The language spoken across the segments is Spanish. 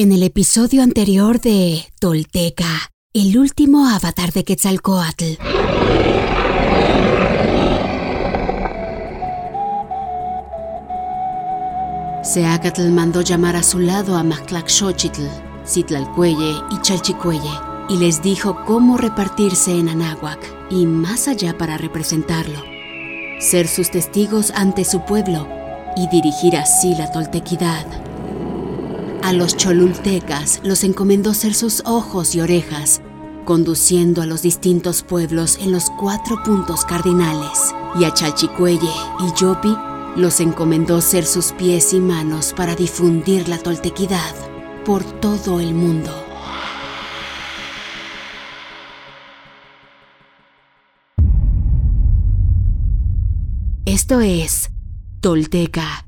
En el episodio anterior de Tolteca, el último avatar de Quetzalcoatl. Seacatl mandó llamar a su lado a Mactlaxochitl, Citlalcuelle y Chalchicuelle y les dijo cómo repartirse en Anáhuac y más allá para representarlo, ser sus testigos ante su pueblo y dirigir así la toltequidad. A los cholultecas los encomendó ser sus ojos y orejas, conduciendo a los distintos pueblos en los cuatro puntos cardinales. Y a Chalchicuelle y Yopi los encomendó ser sus pies y manos para difundir la toltequidad por todo el mundo. Esto es Tolteca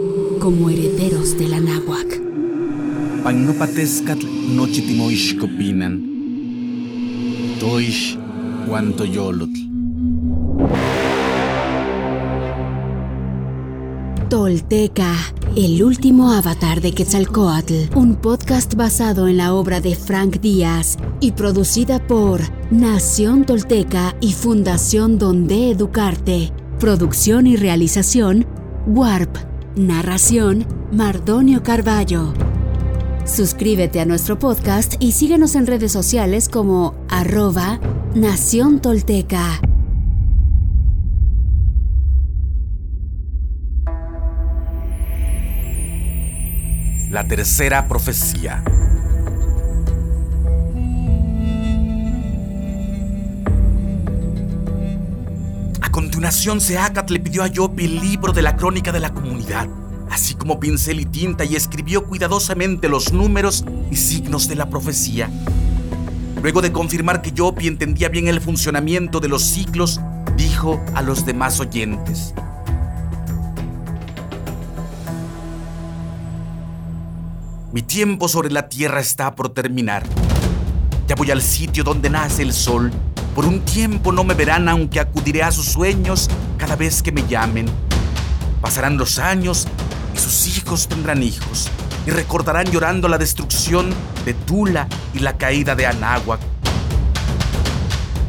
como herederos de la náhuac. Pagnopatescatl nochitimoixcopinan. Toish guantoyolotl. Tolteca, el último avatar de Quetzalcoatl, un podcast basado en la obra de Frank Díaz y producida por Nación Tolteca y Fundación Donde Educarte. Producción y realización, Warp. Narración, Mardonio Carballo. Suscríbete a nuestro podcast y síguenos en redes sociales como arroba Nación Tolteca. La tercera profecía. Continuación, Seacat le pidió a Yopi el libro de la crónica de la comunidad, así como pincel y tinta, y escribió cuidadosamente los números y signos de la profecía. Luego de confirmar que Yopi entendía bien el funcionamiento de los ciclos, dijo a los demás oyentes. Mi tiempo sobre la tierra está por terminar. Ya voy al sitio donde nace el sol por un tiempo no me verán aunque acudiré a sus sueños cada vez que me llamen. Pasarán los años y sus hijos tendrán hijos y recordarán llorando la destrucción de Tula y la caída de Anáhuac.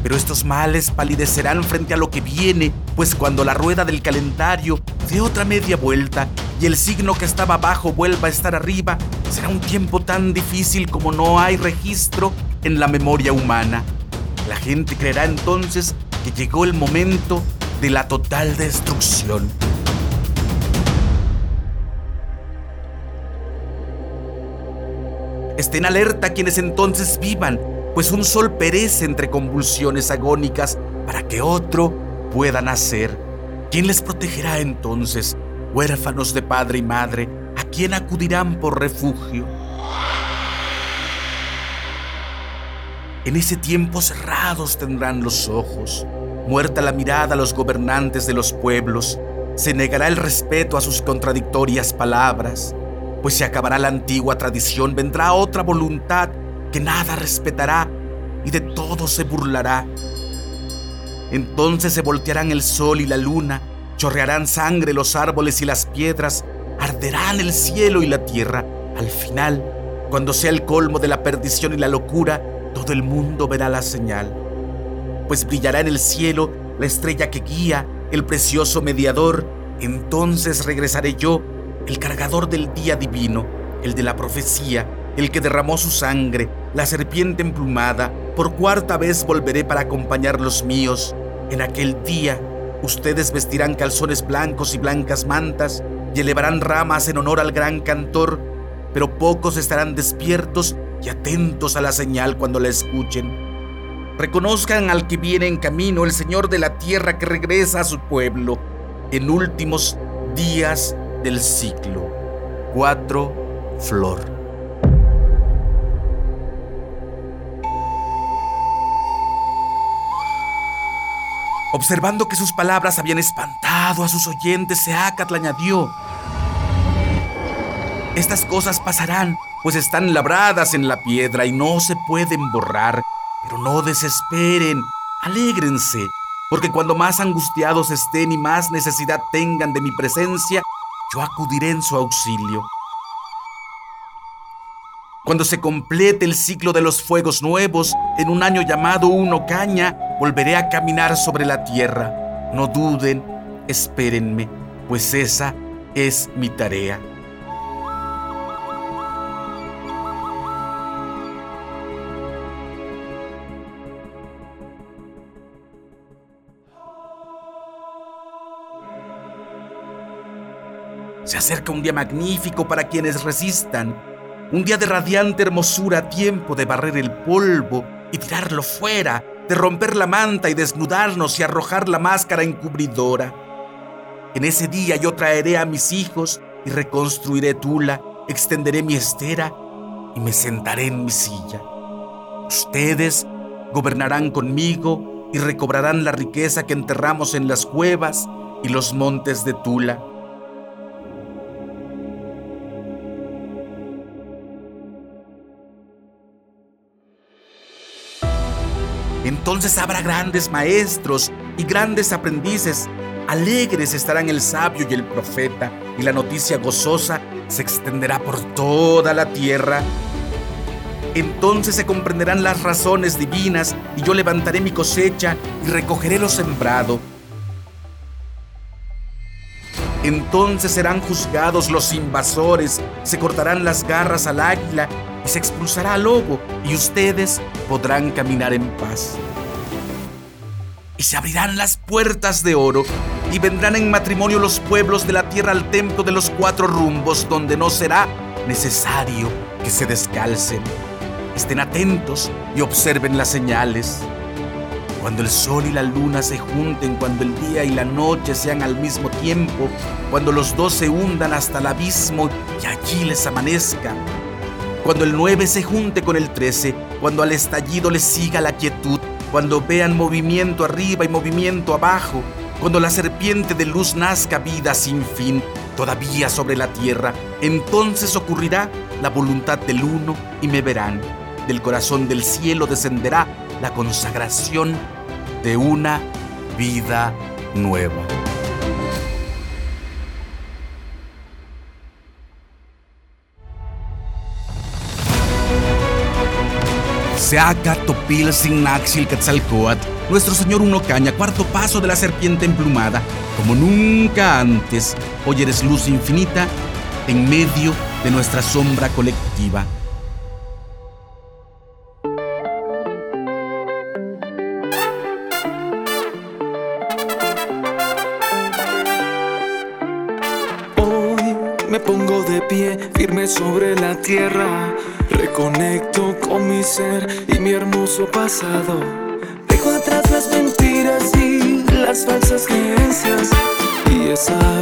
Pero estos males palidecerán frente a lo que viene, pues cuando la rueda del calendario dé otra media vuelta y el signo que estaba abajo vuelva a estar arriba, será un tiempo tan difícil como no hay registro en la memoria humana. La gente creerá entonces que llegó el momento de la total destrucción. Estén alerta quienes entonces vivan, pues un sol perece entre convulsiones agónicas para que otro pueda nacer. ¿Quién les protegerá entonces, huérfanos de padre y madre, a quién acudirán por refugio? En ese tiempo cerrados tendrán los ojos, muerta la mirada a los gobernantes de los pueblos, se negará el respeto a sus contradictorias palabras, pues se acabará la antigua tradición, vendrá otra voluntad que nada respetará y de todo se burlará. Entonces se voltearán el sol y la luna, chorrearán sangre los árboles y las piedras, arderán el cielo y la tierra. Al final, cuando sea el colmo de la perdición y la locura, todo el mundo verá la señal, pues brillará en el cielo la estrella que guía, el precioso mediador, entonces regresaré yo, el cargador del día divino, el de la profecía, el que derramó su sangre, la serpiente emplumada, por cuarta vez volveré para acompañar los míos. En aquel día ustedes vestirán calzones blancos y blancas mantas y elevarán ramas en honor al gran cantor, pero pocos estarán despiertos y atentos a la señal cuando la escuchen. Reconozcan al que viene en camino, el Señor de la tierra que regresa a su pueblo en últimos días del ciclo. 4. Flor. Observando que sus palabras habían espantado a sus oyentes, Seacat le añadió, estas cosas pasarán, pues están labradas en la piedra y no se pueden borrar, pero no desesperen, alégrense, porque cuando más angustiados estén y más necesidad tengan de mi presencia, yo acudiré en su auxilio. Cuando se complete el ciclo de los fuegos nuevos, en un año llamado Uno Caña, volveré a caminar sobre la tierra. No duden, espérenme, pues esa es mi tarea. Se acerca un día magnífico para quienes resistan un día de radiante hermosura, tiempo de barrer el polvo y tirarlo fuera, de romper la manta y desnudarnos y arrojar la máscara encubridora. En ese día yo traeré a mis hijos y reconstruiré Tula, extenderé mi estera y me sentaré en mi silla. Ustedes gobernarán conmigo y recobrarán la riqueza que enterramos en las cuevas y los montes de Tula. Entonces habrá grandes maestros y grandes aprendices. Alegres estarán el sabio y el profeta, y la noticia gozosa se extenderá por toda la tierra. Entonces se comprenderán las razones divinas, y yo levantaré mi cosecha y recogeré lo sembrado. Entonces serán juzgados los invasores, se cortarán las garras al águila y se expulsará al lobo, y ustedes podrán caminar en paz. Y se abrirán las puertas de oro, y vendrán en matrimonio los pueblos de la tierra al templo de los cuatro rumbos, donde no será necesario que se descalcen. Estén atentos y observen las señales. Cuando el sol y la luna se junten, cuando el día y la noche sean al mismo tiempo, cuando los dos se hundan hasta el abismo y allí les amanezca, cuando el 9 se junte con el 13, cuando al estallido le siga la quietud, cuando vean movimiento arriba y movimiento abajo, cuando la serpiente de luz nazca vida sin fin todavía sobre la tierra, entonces ocurrirá la voluntad del uno y me verán. Del corazón del cielo descenderá la consagración de una vida nueva. Seaca Topil Naxil Quetzalcoatl, nuestro Señor Uno Caña, cuarto paso de la serpiente emplumada, como nunca antes, hoy eres luz infinita en medio de nuestra sombra colectiva. Hoy me pongo de pie, firme sobre la tierra Reconecto con mi ser y mi hermoso pasado. Dejo atrás las mentiras y las falsas creencias y esa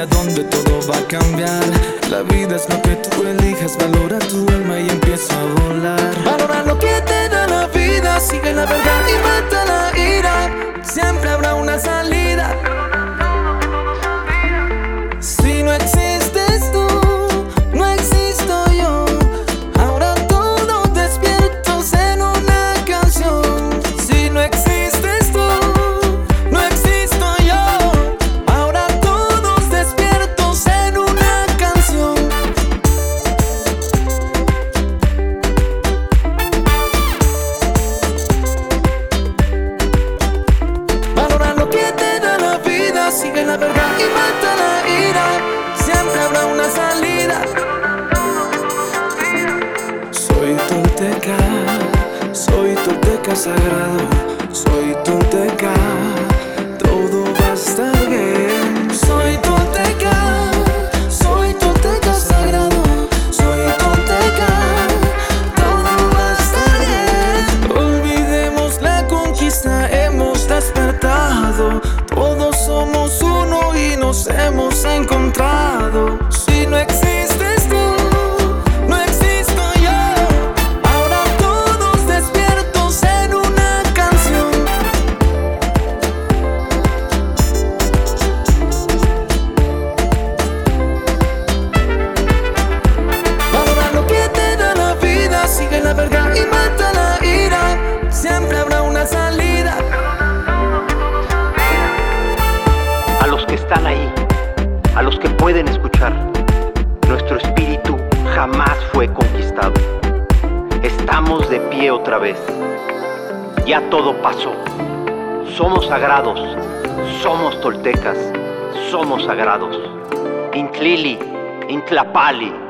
hacia donde todo va a cambiar. La vida es lo que tú elijas, valora tu alma y empieza a volar. Valora lo que te da la vida, sigue la verdad y mata. sigue la verdad y mata la ira. Siempre habrá una salida. Soy tonteca, soy tonteca sagrado, soy tonteca, todo basta. jamás fue conquistado. Estamos de pie otra vez. Ya todo pasó. Somos sagrados. Somos toltecas. Somos sagrados. Intlili, Intlapali.